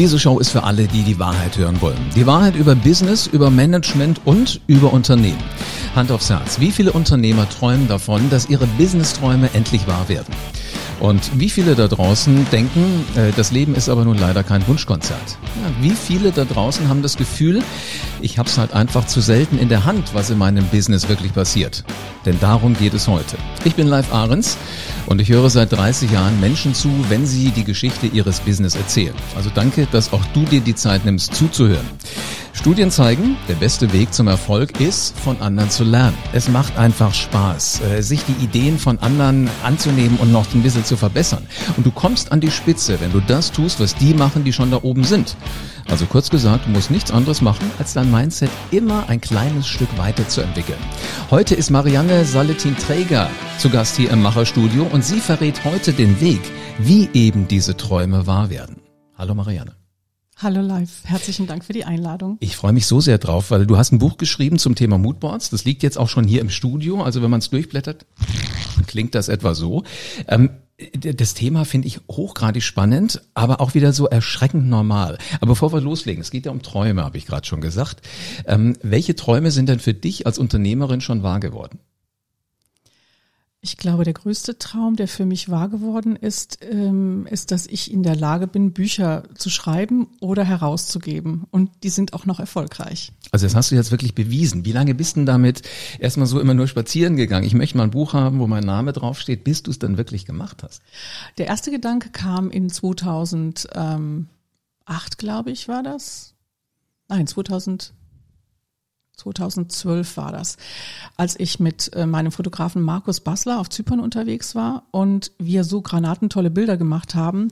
Diese Show ist für alle, die die Wahrheit hören wollen. Die Wahrheit über Business, über Management und über Unternehmen. Hand aufs Herz. Wie viele Unternehmer träumen davon, dass ihre Business-Träume endlich wahr werden? Und wie viele da draußen denken, äh, das Leben ist aber nun leider kein Wunschkonzert? Ja, wie viele da draußen haben das Gefühl, ich habe es halt einfach zu selten in der Hand, was in meinem Business wirklich passiert? Denn darum geht es heute. Ich bin Live Ahrens und ich höre seit 30 Jahren Menschen zu, wenn sie die Geschichte ihres Business erzählen. Also danke, dass auch du dir die Zeit nimmst zuzuhören. Studien zeigen, der beste Weg zum Erfolg ist, von anderen zu lernen. Es macht einfach Spaß, äh, sich die Ideen von anderen anzunehmen und noch ein bisschen zu verbessern. Und du kommst an die Spitze, wenn du das tust, was die machen, die schon da oben sind. Also kurz gesagt, du musst nichts anderes machen, als dein Mindset immer ein kleines Stück weiterzuentwickeln. Heute ist Marianne Saletin-Träger zu Gast hier im Macherstudio und sie verrät heute den Weg, wie eben diese Träume wahr werden. Hallo Marianne. Hallo Live, herzlichen Dank für die Einladung. Ich freue mich so sehr drauf, weil du hast ein Buch geschrieben zum Thema Moodboards. Das liegt jetzt auch schon hier im Studio. Also wenn man es durchblättert, klingt das etwa so. Ähm, das Thema finde ich hochgradig spannend, aber auch wieder so erschreckend normal. Aber bevor wir loslegen, es geht ja um Träume, habe ich gerade schon gesagt. Ähm, welche Träume sind denn für dich als Unternehmerin schon wahr geworden? Ich glaube, der größte Traum, der für mich wahr geworden ist, ähm, ist, dass ich in der Lage bin, Bücher zu schreiben oder herauszugeben. Und die sind auch noch erfolgreich. Also das hast du jetzt wirklich bewiesen. Wie lange bist du damit erstmal so immer nur spazieren gegangen? Ich möchte mal ein Buch haben, wo mein Name draufsteht, bis du es dann wirklich gemacht hast. Der erste Gedanke kam in 2008, glaube ich, war das. Nein, 2000. 2012 war das, als ich mit äh, meinem Fotografen Markus Bassler auf Zypern unterwegs war und wir so granatentolle Bilder gemacht haben,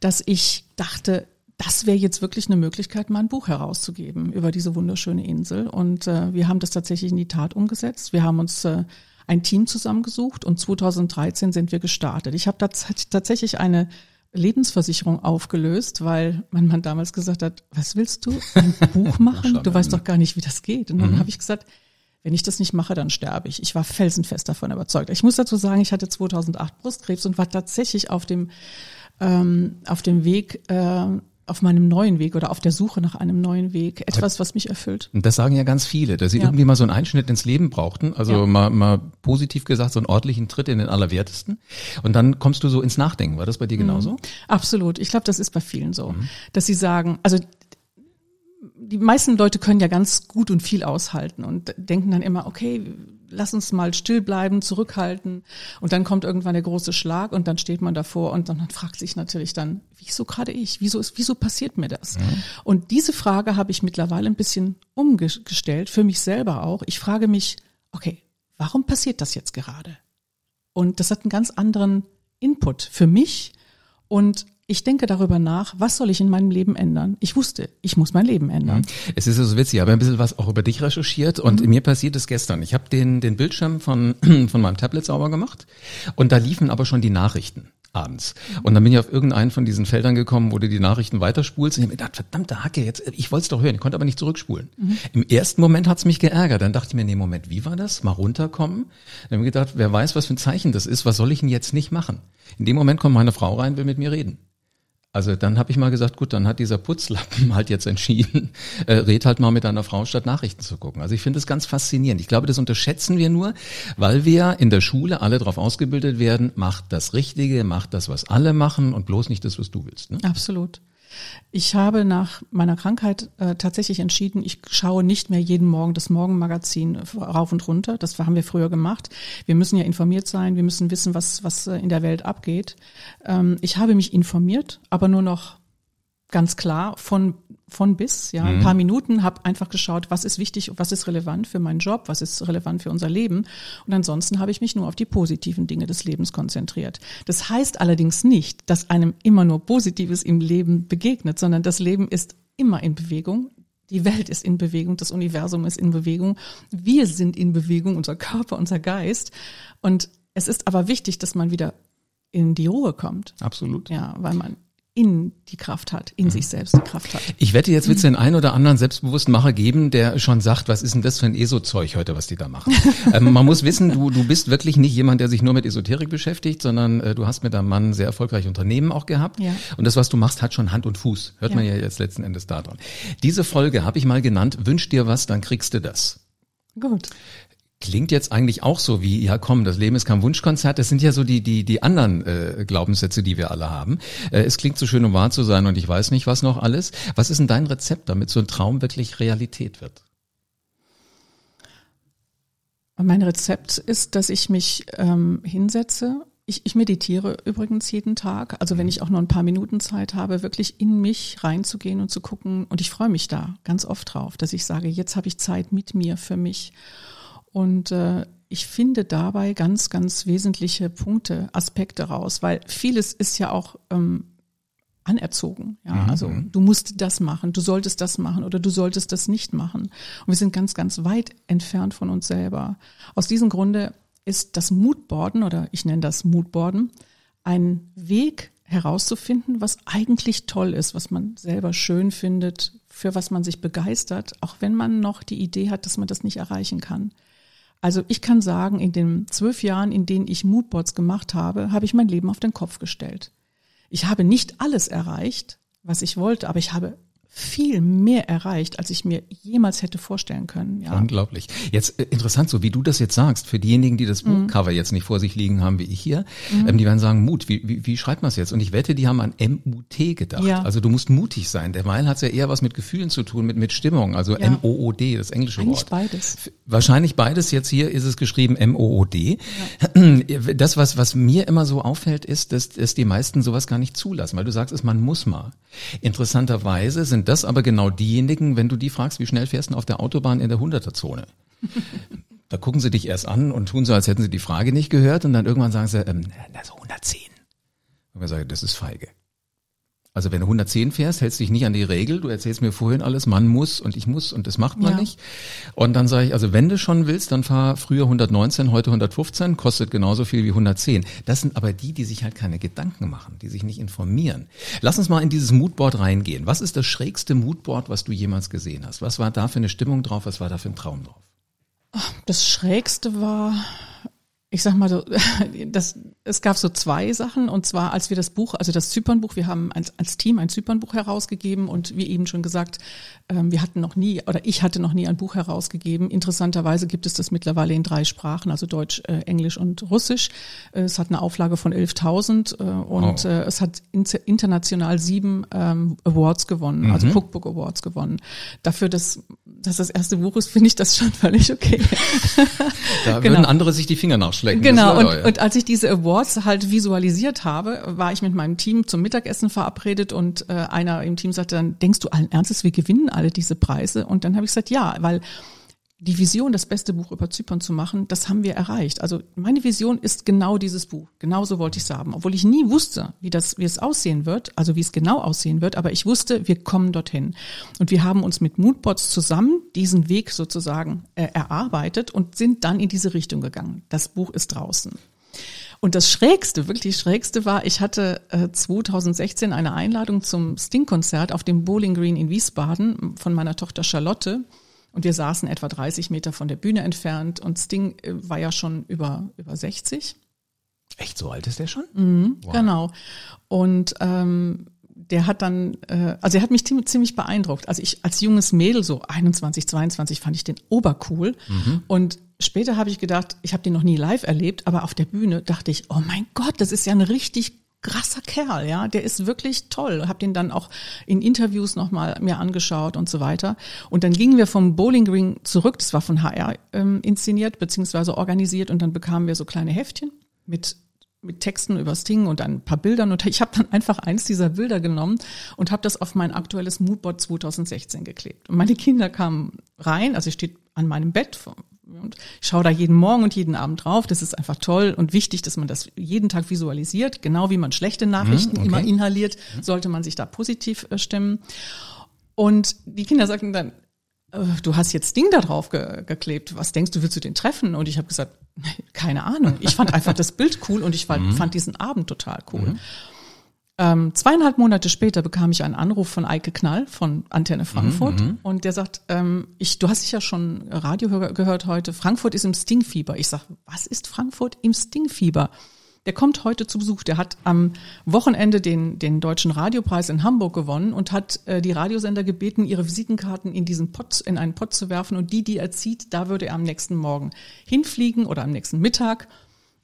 dass ich dachte, das wäre jetzt wirklich eine Möglichkeit, mal ein Buch herauszugeben über diese wunderschöne Insel. Und äh, wir haben das tatsächlich in die Tat umgesetzt. Wir haben uns äh, ein Team zusammengesucht und 2013 sind wir gestartet. Ich habe tatsächlich eine Lebensversicherung aufgelöst, weil mein Mann damals gesagt hat, was willst du, ein Buch machen? Du weißt doch gar nicht, wie das geht. Und dann mhm. habe ich gesagt, wenn ich das nicht mache, dann sterbe ich. Ich war felsenfest davon überzeugt. Ich muss dazu sagen, ich hatte 2008 Brustkrebs und war tatsächlich auf dem ähm, auf dem Weg äh, auf meinem neuen Weg oder auf der Suche nach einem neuen Weg, etwas, was mich erfüllt. Und das sagen ja ganz viele, dass sie ja. irgendwie mal so einen Einschnitt ins Leben brauchten, also ja. mal, mal positiv gesagt, so einen ordentlichen Tritt in den Allerwertesten. Und dann kommst du so ins Nachdenken. War das bei dir mhm. genauso? Mhm. Absolut. Ich glaube, das ist bei vielen so, mhm. dass sie sagen, also die meisten Leute können ja ganz gut und viel aushalten und denken dann immer, okay, lass uns mal still bleiben, zurückhalten. Und dann kommt irgendwann der große Schlag und dann steht man davor und dann fragt sich natürlich dann, wieso gerade ich? Wieso ist, wieso passiert mir das? Mhm. Und diese Frage habe ich mittlerweile ein bisschen umgestellt, für mich selber auch. Ich frage mich, okay, warum passiert das jetzt gerade? Und das hat einen ganz anderen Input für mich und ich denke darüber nach, was soll ich in meinem Leben ändern? Ich wusste, ich muss mein Leben ändern. Mhm. Es ist so also witzig, ich habe ein bisschen was auch über dich recherchiert und mhm. mir passiert es gestern. Ich habe den, den Bildschirm von, von meinem Tablet sauber gemacht und da liefen aber schon die Nachrichten abends. Und dann bin ich auf irgendeinen von diesen Feldern gekommen, wo du die Nachrichten weiterspulst. Und ich habe mir gedacht, verdammte Hacke, jetzt, ich wollte es doch hören, ich konnte aber nicht zurückspulen. Mhm. Im ersten Moment hat's mich geärgert. Dann dachte ich mir, nee, Moment, wie war das? Mal runterkommen. Dann habe ich gedacht, wer weiß, was für ein Zeichen das ist, was soll ich denn jetzt nicht machen? In dem Moment kommt meine Frau rein, will mit mir reden. Also dann habe ich mal gesagt, gut, dann hat dieser Putzlappen halt jetzt entschieden, äh, red halt mal mit deiner Frau, statt Nachrichten zu gucken. Also ich finde das ganz faszinierend. Ich glaube, das unterschätzen wir nur, weil wir in der Schule alle darauf ausgebildet werden, mach das Richtige, mach das, was alle machen und bloß nicht das, was du willst. Ne? Absolut. Ich habe nach meiner Krankheit äh, tatsächlich entschieden, ich schaue nicht mehr jeden Morgen das Morgenmagazin rauf und runter. Das haben wir früher gemacht. Wir müssen ja informiert sein, wir müssen wissen, was, was äh, in der Welt abgeht. Ähm, ich habe mich informiert, aber nur noch ganz klar von von bis, ja, ein mhm. paar Minuten, habe einfach geschaut, was ist wichtig, was ist relevant für meinen Job, was ist relevant für unser Leben. Und ansonsten habe ich mich nur auf die positiven Dinge des Lebens konzentriert. Das heißt allerdings nicht, dass einem immer nur Positives im Leben begegnet, sondern das Leben ist immer in Bewegung. Die Welt ist in Bewegung, das Universum ist in Bewegung, wir sind in Bewegung, unser Körper, unser Geist. Und es ist aber wichtig, dass man wieder in die Ruhe kommt. Absolut. Ja, weil man in die Kraft hat, in sich selbst die Kraft hat. Ich wette, jetzt wird es den einen oder anderen selbstbewussten Macher geben, der schon sagt, was ist denn das für ein ESO-Zeug heute, was die da machen? ähm, man muss wissen, du, du bist wirklich nicht jemand, der sich nur mit Esoterik beschäftigt, sondern äh, du hast mit deinem Mann sehr erfolgreiche Unternehmen auch gehabt. Ja. Und das, was du machst, hat schon Hand und Fuß. Hört ja. man ja jetzt letzten Endes daran. Diese Folge habe ich mal genannt, wünsch dir was, dann kriegst du das. Gut. Klingt jetzt eigentlich auch so wie, ja komm, das Leben ist kein Wunschkonzert. Das sind ja so die, die, die anderen äh, Glaubenssätze, die wir alle haben. Äh, es klingt so schön, um wahr zu sein und ich weiß nicht, was noch alles. Was ist denn dein Rezept, damit so ein Traum wirklich Realität wird? Mein Rezept ist, dass ich mich ähm, hinsetze. Ich, ich meditiere übrigens jeden Tag. Also wenn ich auch nur ein paar Minuten Zeit habe, wirklich in mich reinzugehen und zu gucken. Und ich freue mich da ganz oft drauf, dass ich sage, jetzt habe ich Zeit mit mir, für mich. Und äh, ich finde dabei ganz, ganz wesentliche Punkte, Aspekte raus, weil vieles ist ja auch ähm, anerzogen. Ja, mhm. also du musst das machen, du solltest das machen oder du solltest das nicht machen. Und wir sind ganz, ganz weit entfernt von uns selber. Aus diesem Grunde ist das Moodboarden oder ich nenne das Moodboarden ein Weg herauszufinden, was eigentlich toll ist, was man selber schön findet, für was man sich begeistert, auch wenn man noch die Idee hat, dass man das nicht erreichen kann. Also ich kann sagen, in den zwölf Jahren, in denen ich Moodboards gemacht habe, habe ich mein Leben auf den Kopf gestellt. Ich habe nicht alles erreicht, was ich wollte, aber ich habe viel mehr erreicht, als ich mir jemals hätte vorstellen können. Ja. Unglaublich. Jetzt äh, interessant, so wie du das jetzt sagst, für diejenigen, die das mhm. Buchcover jetzt nicht vor sich liegen haben, wie ich hier, mhm. ähm, die werden sagen, Mut, wie, wie, wie schreibt man es jetzt? Und ich wette, die haben an M-U-T gedacht. Ja. Also du musst mutig sein. Derweil hat es ja eher was mit Gefühlen zu tun, mit, mit Stimmung, also ja. M-O-O-D, das englische Eigentlich Wort. beides. Wahrscheinlich beides. Jetzt hier ist es geschrieben M-O-O-D. Ja. Das, was, was mir immer so auffällt, ist, dass, dass die meisten sowas gar nicht zulassen, weil du sagst, es man muss mal. Interessanterweise sind das aber genau diejenigen, wenn du die fragst, wie schnell fährst du auf der Autobahn in der 100er-Zone? da gucken sie dich erst an und tun so, als hätten sie die Frage nicht gehört und dann irgendwann sagen sie, ähm, na, so 110. Und wir sagen, das ist feige. Also wenn du 110 fährst, hältst dich nicht an die Regel. Du erzählst mir vorhin alles, man muss und ich muss und das macht man ja. nicht. Und dann sage ich, also wenn du schon willst, dann fahr früher 119, heute 115, kostet genauso viel wie 110. Das sind aber die, die sich halt keine Gedanken machen, die sich nicht informieren. Lass uns mal in dieses Moodboard reingehen. Was ist das schrägste Moodboard, was du jemals gesehen hast? Was war da für eine Stimmung drauf? Was war da für ein Traum drauf? Das schrägste war ich sag mal so, das, es gab so zwei Sachen und zwar als wir das Buch, also das Zypernbuch, wir haben als, als Team ein Zypernbuch herausgegeben und wie eben schon gesagt, ähm, wir hatten noch nie oder ich hatte noch nie ein Buch herausgegeben. Interessanterweise gibt es das mittlerweile in drei Sprachen, also Deutsch, äh, Englisch und Russisch. Äh, es hat eine Auflage von 11.000 äh, und oh. es hat international sieben ähm, Awards gewonnen, also mhm. also Cookbook Awards gewonnen. Dafür, dass, dass das erste Buch ist, finde ich das schon völlig okay. da genau. würden andere sich die Finger nachschlagen schlecken. Genau, und, und als ich diese Awards halt visualisiert habe, war ich mit meinem Team zum Mittagessen verabredet und äh, einer im Team sagte dann, denkst du allen Ernstes, wir gewinnen alle diese Preise? Und dann habe ich gesagt, ja, weil die Vision, das beste Buch über Zypern zu machen, das haben wir erreicht. Also meine Vision ist genau dieses Buch. Genauso wollte ich es haben. Obwohl ich nie wusste, wie das, wie es aussehen wird, also wie es genau aussehen wird, aber ich wusste, wir kommen dorthin. Und wir haben uns mit Moodbots zusammen diesen Weg sozusagen äh, erarbeitet und sind dann in diese Richtung gegangen. Das Buch ist draußen. Und das Schrägste, wirklich Schrägste war, ich hatte äh, 2016 eine Einladung zum Sting-Konzert auf dem Bowling Green in Wiesbaden von meiner Tochter Charlotte. Und wir saßen etwa 30 Meter von der Bühne entfernt und Sting äh, war ja schon über, über 60. Echt, so alt ist der schon? Mhm, wow. Genau. Und ähm, der hat dann, äh, also er hat mich ziemlich, beeindruckt. Also ich als junges Mädel, so 21, 22, fand ich den obercool. Mhm. Und später habe ich gedacht, ich habe den noch nie live erlebt, aber auf der Bühne dachte ich, oh mein Gott, das ist ja eine richtig krasser Kerl, ja, der ist wirklich toll. Hab den dann auch in Interviews nochmal mir angeschaut und so weiter. Und dann gingen wir vom Bowling Green zurück, das war von HR ähm, inszeniert beziehungsweise organisiert und dann bekamen wir so kleine Heftchen mit mit Texten über Sting und ein paar Bildern und ich habe dann einfach eins dieser Bilder genommen und habe das auf mein aktuelles Moodboard 2016 geklebt. Und meine Kinder kamen rein, also ich steht an meinem Bett und ich schaue da jeden Morgen und jeden Abend drauf. Das ist einfach toll und wichtig, dass man das jeden Tag visualisiert. Genau wie man schlechte Nachrichten mhm, okay. immer inhaliert, sollte man sich da positiv äh, stimmen. Und die Kinder sagten dann, äh, du hast jetzt Ding da drauf ge geklebt. Was denkst du, willst du den treffen? Und ich habe gesagt, keine Ahnung. Ich fand einfach das Bild cool und ich fand, mhm. fand diesen Abend total cool. Mhm. Ähm, zweieinhalb Monate später bekam ich einen Anruf von Eike Knall von Antenne Frankfurt mhm, und der sagt, ähm, ich, du hast sicher schon Radio gehört heute, Frankfurt ist im Stingfieber. Ich sag, was ist Frankfurt im Stingfieber? Der kommt heute zu Besuch. Der hat am Wochenende den, den Deutschen Radiopreis in Hamburg gewonnen und hat äh, die Radiosender gebeten, ihre Visitenkarten in diesen Pott, in einen Pott zu werfen und die, die er zieht, da würde er am nächsten Morgen hinfliegen oder am nächsten Mittag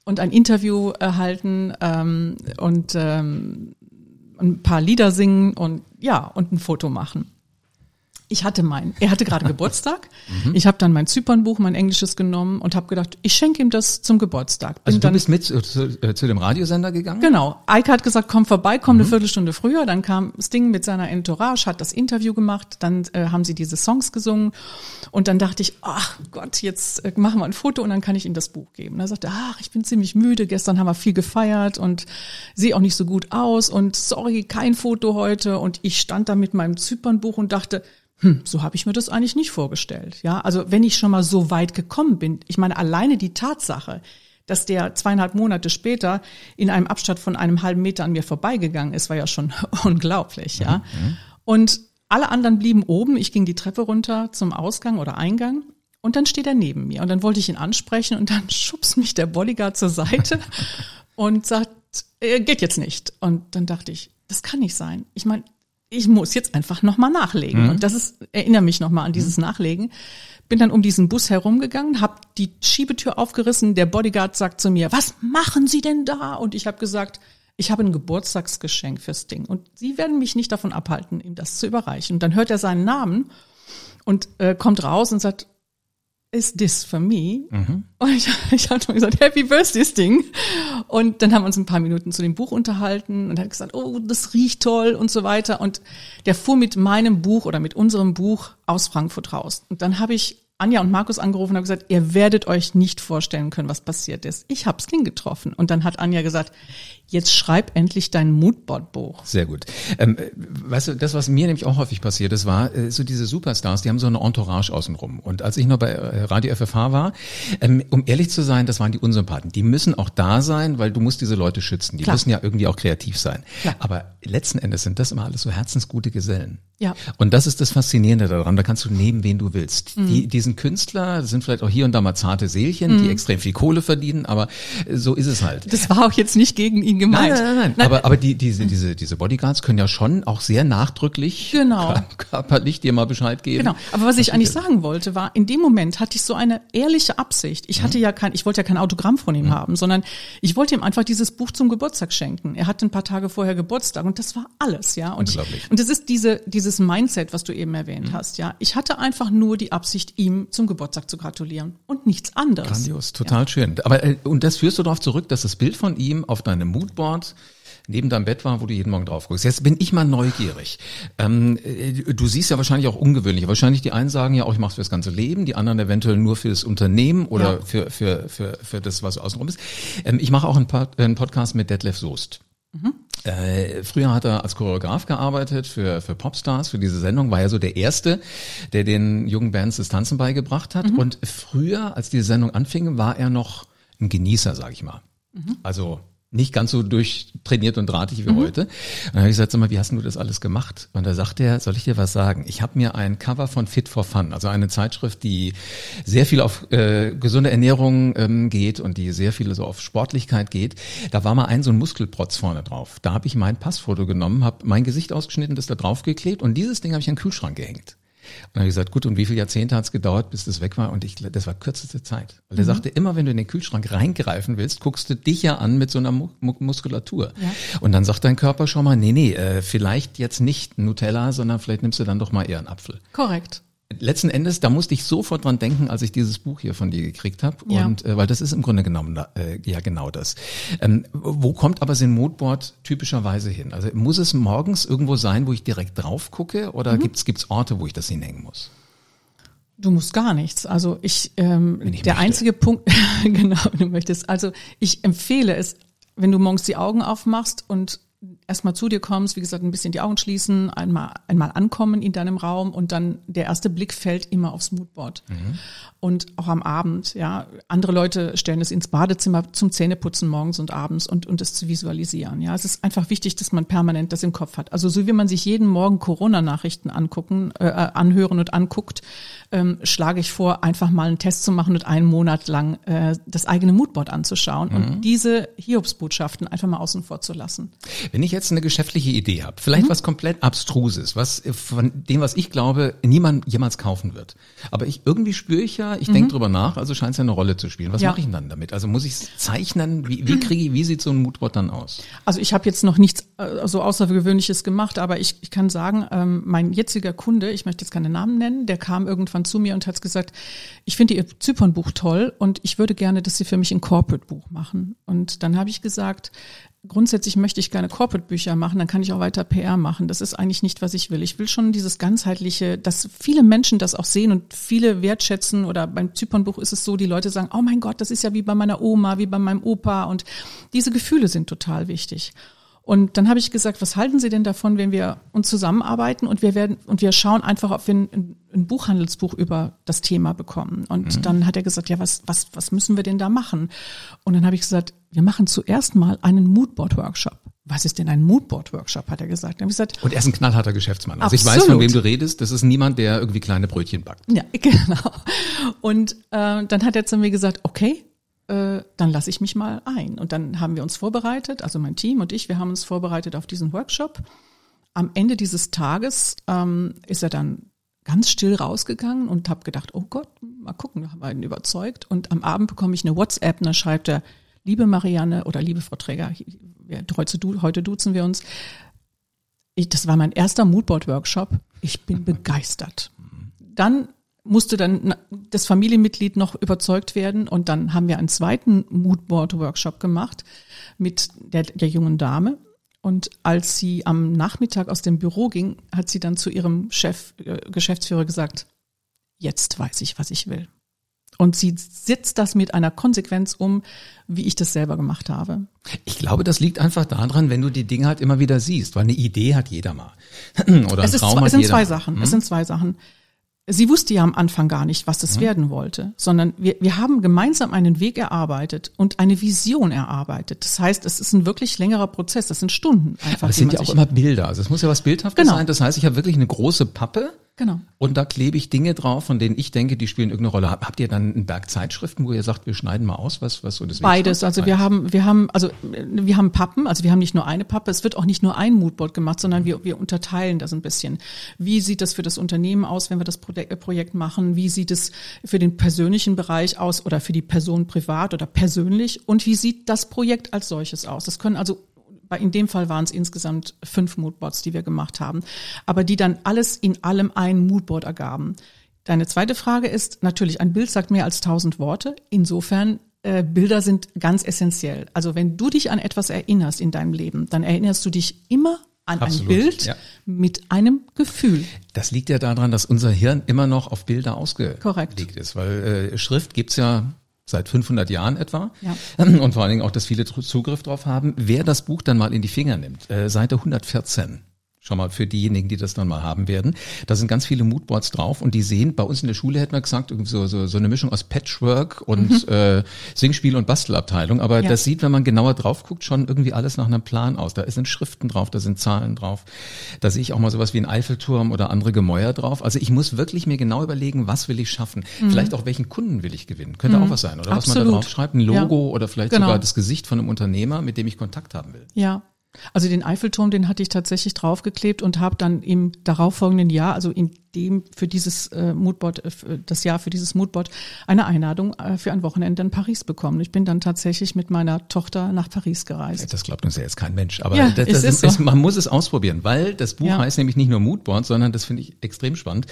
und ein Interview erhalten ähm, und ähm, ein paar Lieder singen und ja, und ein Foto machen. Ich hatte mein, er hatte gerade Geburtstag. Mhm. Ich habe dann mein Zypernbuch, mein Englisches genommen und habe gedacht, ich schenke ihm das zum Geburtstag. Bin also du dann, bist mit zu, zu, äh, zu, dem Radiosender gegangen? Genau. Eike hat gesagt, komm vorbei, komm mhm. eine Viertelstunde früher. Dann kam Sting mit seiner Entourage, hat das Interview gemacht. Dann äh, haben sie diese Songs gesungen. Und dann dachte ich, ach Gott, jetzt äh, machen wir ein Foto und dann kann ich ihm das Buch geben. Und er sagte, ach, ich bin ziemlich müde. Gestern haben wir viel gefeiert und sehe auch nicht so gut aus. Und sorry, kein Foto heute. Und ich stand da mit meinem Zypernbuch und dachte, hm, so habe ich mir das eigentlich nicht vorgestellt. Ja, also wenn ich schon mal so weit gekommen bin, ich meine alleine die Tatsache, dass der zweieinhalb Monate später in einem Abstand von einem halben Meter an mir vorbeigegangen ist, war ja schon unglaublich. Ja, mhm. und alle anderen blieben oben. Ich ging die Treppe runter zum Ausgang oder Eingang. Und dann steht er neben mir. Und dann wollte ich ihn ansprechen und dann schubst mich der Bodyguard zur Seite und sagt, äh, geht jetzt nicht. Und dann dachte ich, das kann nicht sein. Ich meine, ich muss jetzt einfach nochmal nachlegen. Mhm. Und das ist, erinnere mich nochmal an dieses mhm. Nachlegen. Bin dann um diesen Bus herumgegangen, habe die Schiebetür aufgerissen. Der Bodyguard sagt zu mir, was machen Sie denn da? Und ich habe gesagt, ich habe ein Geburtstagsgeschenk fürs Ding. Und Sie werden mich nicht davon abhalten, ihm das zu überreichen. Und dann hört er seinen Namen und äh, kommt raus und sagt, is this for me? Mhm. Und ich, ich habe gesagt, Happy Birthday Sting. Und dann haben wir uns ein paar Minuten zu dem Buch unterhalten und er hat gesagt, oh, das riecht toll und so weiter. Und der fuhr mit meinem Buch oder mit unserem Buch aus Frankfurt raus. Und dann habe ich Anja und Markus angerufen und habe gesagt, ihr werdet euch nicht vorstellen können, was passiert ist. Ich habe Sting getroffen. Und dann hat Anja gesagt, jetzt schreib endlich dein Moodboard-Buch. Sehr gut. Ähm, weißt du, das, was mir nämlich auch häufig passiert ist, war äh, so diese Superstars, die haben so eine Entourage außenrum. Und als ich noch bei äh, Radio FFH war, ähm, um ehrlich zu sein, das waren die Unsympathen. Die müssen auch da sein, weil du musst diese Leute schützen. Die Klar. müssen ja irgendwie auch kreativ sein. Klar. Aber letzten Endes sind das immer alles so herzensgute Gesellen. Ja. Und das ist das Faszinierende daran. Da kannst du nehmen, wen du willst. Mhm. Die, diesen Künstler sind vielleicht auch hier und da mal zarte Seelchen, mhm. die extrem viel Kohle verdienen, aber so ist es halt. Das war auch jetzt nicht gegen ihn gemeint. Nein, nein, nein. nein. Aber, aber die, diese, diese, diese Bodyguards können ja schon auch sehr nachdrücklich genau. körperlich dir mal Bescheid geben. Genau. Aber was ich eigentlich sagen wollte, war, in dem Moment hatte ich so eine ehrliche Absicht. Ich hatte mhm. ja kein, ich wollte ja kein Autogramm von ihm mhm. haben, sondern ich wollte ihm einfach dieses Buch zum Geburtstag schenken. Er hatte ein paar Tage vorher Geburtstag und das war alles, ja. Und, ich, und das ist diese, dieses Mindset, was du eben erwähnt mhm. hast, ja. Ich hatte einfach nur die Absicht, ihm zum Geburtstag zu gratulieren und nichts anderes. Grandios, total ja. schön. Aber, äh, und das führst du darauf zurück, dass das Bild von ihm auf deinem Moodboard neben deinem Bett war, wo du jeden Morgen drauf guckst. Jetzt bin ich mal neugierig. Ähm, äh, du siehst ja wahrscheinlich auch ungewöhnlich. Wahrscheinlich die einen sagen ja auch, ich mache für das ganze Leben, die anderen eventuell nur für das Unternehmen oder ja. für, für, für, für das, was außenrum ist. Ähm, ich mache auch einen, Pod einen Podcast mit Detlef Soest. Mhm. Äh, früher hat er als Choreograf gearbeitet für, für Popstars, für diese Sendung, war er so der Erste, der den jungen Bands das Tanzen beigebracht hat. Mhm. Und früher, als diese Sendung anfing, war er noch ein Genießer, sag ich mal. Mhm. Also nicht ganz so durchtrainiert und drahtig wie mhm. heute. Und dann habe ich gesagt, sag mal, wie hast du das alles gemacht? Und da sagt er, soll ich dir was sagen? Ich habe mir ein Cover von Fit for Fun, also eine Zeitschrift, die sehr viel auf äh, gesunde Ernährung ähm, geht und die sehr viel so auf Sportlichkeit geht. Da war mal ein so ein Muskelprotz vorne drauf. Da habe ich mein Passfoto genommen, habe mein Gesicht ausgeschnitten, das da drauf geklebt und dieses Ding habe ich an den Kühlschrank gehängt. Und dann habe ich gesagt, gut, und wie viele Jahrzehnte hat es gedauert, bis das weg war? Und ich, das war kürzeste Zeit. Weil mhm. er sagte, immer wenn du in den Kühlschrank reingreifen willst, guckst du dich ja an mit so einer Mu Muskulatur. Ja. Und dann sagt dein Körper schon mal, nee, nee, äh, vielleicht jetzt nicht Nutella, sondern vielleicht nimmst du dann doch mal eher einen Apfel. Korrekt letzten Endes, da musste ich sofort dran denken, als ich dieses Buch hier von dir gekriegt habe. Ja. Und äh, weil das ist im Grunde genommen äh, ja genau das. Ähm, wo kommt aber so ein Moodboard typischerweise hin? Also muss es morgens irgendwo sein, wo ich direkt drauf gucke, oder mhm. gibt's gibt's Orte, wo ich das hinhängen muss? Du musst gar nichts. Also ich, ähm, ich der möchte. einzige Punkt, genau, du möchtest. Also ich empfehle es, wenn du morgens die Augen aufmachst und erstmal zu dir kommst, wie gesagt, ein bisschen die Augen schließen, einmal, einmal ankommen in deinem Raum und dann der erste Blick fällt immer aufs Moodboard. Mhm. Und auch am Abend, ja. Andere Leute stellen es ins Badezimmer zum Zähneputzen morgens und abends und, und es zu visualisieren. Ja, es ist einfach wichtig, dass man permanent das im Kopf hat. Also so wie man sich jeden Morgen Corona-Nachrichten angucken, äh, anhören und anguckt, ähm, schlage ich vor, einfach mal einen Test zu machen und einen Monat lang äh, das eigene Moodboard anzuschauen mhm. und diese Hiobsbotschaften einfach mal außen vor zu lassen. Wenn ich jetzt eine geschäftliche Idee habe, vielleicht mhm. was komplett abstruses, was von dem, was ich glaube, niemand jemals kaufen wird. Aber ich irgendwie spüre ich ja, ich mhm. denke drüber nach, also scheint es ja eine Rolle zu spielen. Was ja. mache ich denn dann damit? Also muss ich es zeichnen? Wie, wie kriege ich, wie sieht so ein Moodboard dann aus? Also ich habe jetzt noch nichts äh, so außergewöhnliches gemacht, aber ich, ich kann sagen, ähm, mein jetziger Kunde, ich möchte jetzt keine Namen nennen, der kam irgendwann zu mir und hat gesagt, ich finde Ihr Zypernbuch toll und ich würde gerne, dass Sie für mich ein Corporate-Buch machen. Und dann habe ich gesagt, grundsätzlich möchte ich gerne Corporate-Bücher machen, dann kann ich auch weiter PR machen. Das ist eigentlich nicht, was ich will. Ich will schon dieses ganzheitliche, dass viele Menschen das auch sehen und viele wertschätzen oder beim Zypernbuch ist es so, die Leute sagen, oh mein Gott, das ist ja wie bei meiner Oma, wie bei meinem Opa und diese Gefühle sind total wichtig. Und dann habe ich gesagt, was halten Sie denn davon, wenn wir uns zusammenarbeiten und wir werden und wir schauen einfach, ob wir ein, ein Buchhandelsbuch über das Thema bekommen. Und mhm. dann hat er gesagt, ja, was, was, was müssen wir denn da machen? Und dann habe ich gesagt, wir machen zuerst mal einen Moodboard-Workshop. Was ist denn ein Moodboard-Workshop, hat er gesagt. Dann ich gesagt. Und er ist ein knallharter Geschäftsmann. Also Absolut. ich weiß, von wem du redest. Das ist niemand, der irgendwie kleine Brötchen backt. Ja, genau. Und äh, dann hat er zu mir gesagt, okay, äh, dann lasse ich mich mal ein. Und dann haben wir uns vorbereitet, also mein Team und ich, wir haben uns vorbereitet auf diesen Workshop. Am Ende dieses Tages ähm, ist er dann ganz still rausgegangen und habe gedacht, oh Gott, mal gucken, wir haben ihn überzeugt. Und am Abend bekomme ich eine WhatsApp und da schreibt er, liebe Marianne oder liebe Frau Träger, heute, duzen wir uns. Ich, das war mein erster Moodboard-Workshop. Ich bin begeistert. Dann musste dann das Familienmitglied noch überzeugt werden und dann haben wir einen zweiten Moodboard-Workshop gemacht mit der, der jungen Dame. Und als sie am Nachmittag aus dem Büro ging, hat sie dann zu ihrem Chef, äh, Geschäftsführer gesagt, jetzt weiß ich, was ich will. Und sie sitzt das mit einer Konsequenz um, wie ich das selber gemacht habe. Ich glaube, das liegt einfach daran, wenn du die Dinge halt immer wieder siehst, weil eine Idee hat jeder mal. Oder ein Traum zwei, hat es sind jeder zwei Sachen. Hm? Es sind zwei Sachen. Sie wusste ja am Anfang gar nicht, was es ja. werden wollte, sondern wir, wir haben gemeinsam einen Weg erarbeitet und eine Vision erarbeitet. Das heißt, es ist ein wirklich längerer Prozess, das sind Stunden einfach. Aber es sind ja auch immer Bilder, also es muss ja was Bildhaftes genau. sein. Das heißt, ich habe wirklich eine große Pappe Genau. Und da klebe ich Dinge drauf, von denen ich denke, die spielen irgendeine Rolle. Habt ihr dann einen Berg Zeitschriften, wo ihr sagt, wir schneiden mal aus, was, was so das Beides. Also wir haben, wir haben, also wir haben Pappen, also wir haben nicht nur eine Pappe, es wird auch nicht nur ein Moodboard gemacht, sondern wir, wir unterteilen das ein bisschen. Wie sieht das für das Unternehmen aus, wenn wir das Projekt machen? Wie sieht es für den persönlichen Bereich aus oder für die Person privat oder persönlich? Und wie sieht das Projekt als solches aus? Das können also in dem Fall waren es insgesamt fünf Moodboards, die wir gemacht haben, aber die dann alles in allem ein Moodboard ergaben. Deine zweite Frage ist natürlich, ein Bild sagt mehr als tausend Worte. Insofern äh, Bilder sind ganz essentiell. Also wenn du dich an etwas erinnerst in deinem Leben, dann erinnerst du dich immer an Absolut, ein Bild ja. mit einem Gefühl. Das liegt ja daran, dass unser Hirn immer noch auf Bilder ausgelegt Korrekt. ist, weil äh, Schrift gibt's ja seit 500 Jahren etwa ja. und vor allen Dingen auch, dass viele Zugriff drauf haben. Wer das Buch dann mal in die Finger nimmt, äh, Seite 114, Schon mal für diejenigen, die das dann mal haben werden. Da sind ganz viele Moodboards drauf und die sehen, bei uns in der Schule hätten wir gesagt, so, so, so eine Mischung aus Patchwork und mhm. äh, Singspiel und Bastelabteilung. Aber ja. das sieht, wenn man genauer drauf guckt, schon irgendwie alles nach einem Plan aus. Da sind Schriften drauf, da sind Zahlen drauf. Da sehe ich auch mal sowas wie ein Eiffelturm oder andere Gemäuer drauf. Also ich muss wirklich mir genau überlegen, was will ich schaffen. Mhm. Vielleicht auch, welchen Kunden will ich gewinnen. Könnte mhm. auch was sein. Oder Absolut. was man da drauf schreibt, ein Logo ja. oder vielleicht genau. sogar das Gesicht von einem Unternehmer, mit dem ich Kontakt haben will. Ja, also den Eiffelturm, den hatte ich tatsächlich draufgeklebt und habe dann im darauffolgenden Jahr, also in dem für dieses äh, Moodboard, äh, das Jahr für dieses Moodboard, eine Einladung äh, für ein Wochenende in Paris bekommen. Ich bin dann tatsächlich mit meiner Tochter nach Paris gereist. Das glaubt uns ja jetzt kein Mensch, aber ja, das, das ist, ist so. man muss es ausprobieren, weil das Buch ja. heißt nämlich nicht nur Moodboard, sondern das finde ich extrem spannend.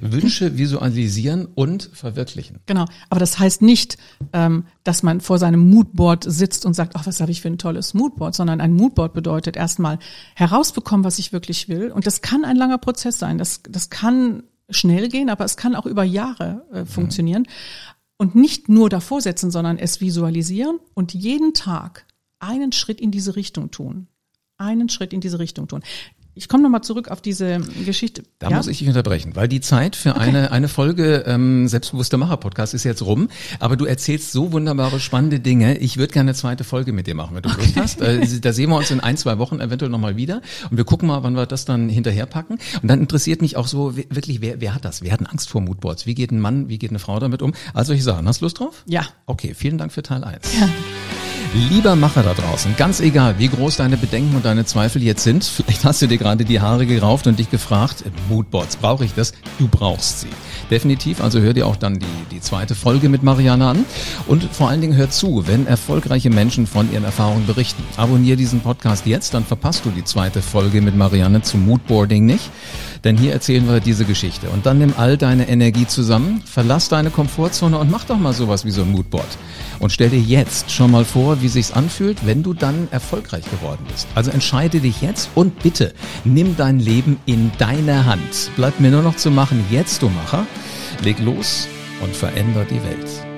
Wünsche visualisieren und verwirklichen. Genau, aber das heißt nicht, ähm, dass man vor seinem Moodboard sitzt und sagt, ach, was habe ich für ein tolles Moodboard, sondern ein Moodboard bedeutet erstmal herausbekommen, was ich wirklich will. Und das kann ein langer Prozess sein. Das, das kann schnell gehen, aber es kann auch über Jahre äh, funktionieren. Mhm. Und nicht nur davor setzen, sondern es visualisieren und jeden Tag einen Schritt in diese Richtung tun. einen Schritt in diese Richtung tun. Ich komme nochmal zurück auf diese Geschichte. Da ja? muss ich dich unterbrechen, weil die Zeit für okay. eine, eine Folge ähm, Selbstbewusster Macher-Podcast ist jetzt rum. Aber du erzählst so wunderbare, spannende Dinge. Ich würde gerne eine zweite Folge mit dir machen, wenn du okay. Lust hast. Äh, da sehen wir uns in ein, zwei Wochen eventuell nochmal wieder. Und wir gucken mal, wann wir das dann hinterher packen. Und dann interessiert mich auch so wirklich, wer, wer hat das? Wer hat denn Angst vor Moodboards? Wie geht ein Mann, wie geht eine Frau damit um? Also ich sagen, hast du Lust drauf? Ja. Okay, vielen Dank für Teil 1. Ja. Lieber Macher da draußen, ganz egal, wie groß deine Bedenken und deine Zweifel jetzt sind, vielleicht hast du dir gerade die Haare gerauft und dich gefragt, Moodboards, brauche ich das? Du brauchst sie. Definitiv, also hör dir auch dann die, die zweite Folge mit Marianne an und vor allen Dingen hör zu, wenn erfolgreiche Menschen von ihren Erfahrungen berichten. Abonnier diesen Podcast jetzt, dann verpasst du die zweite Folge mit Marianne zum Moodboarding nicht. Denn hier erzählen wir diese Geschichte. Und dann nimm all deine Energie zusammen, verlass deine Komfortzone und mach doch mal sowas wie so ein Moodboard. Und stell dir jetzt schon mal vor, wie sich's anfühlt, wenn du dann erfolgreich geworden bist. Also entscheide dich jetzt und bitte nimm dein Leben in deine Hand. Bleibt mir nur noch zu machen, jetzt du Macher, leg los und veränder die Welt.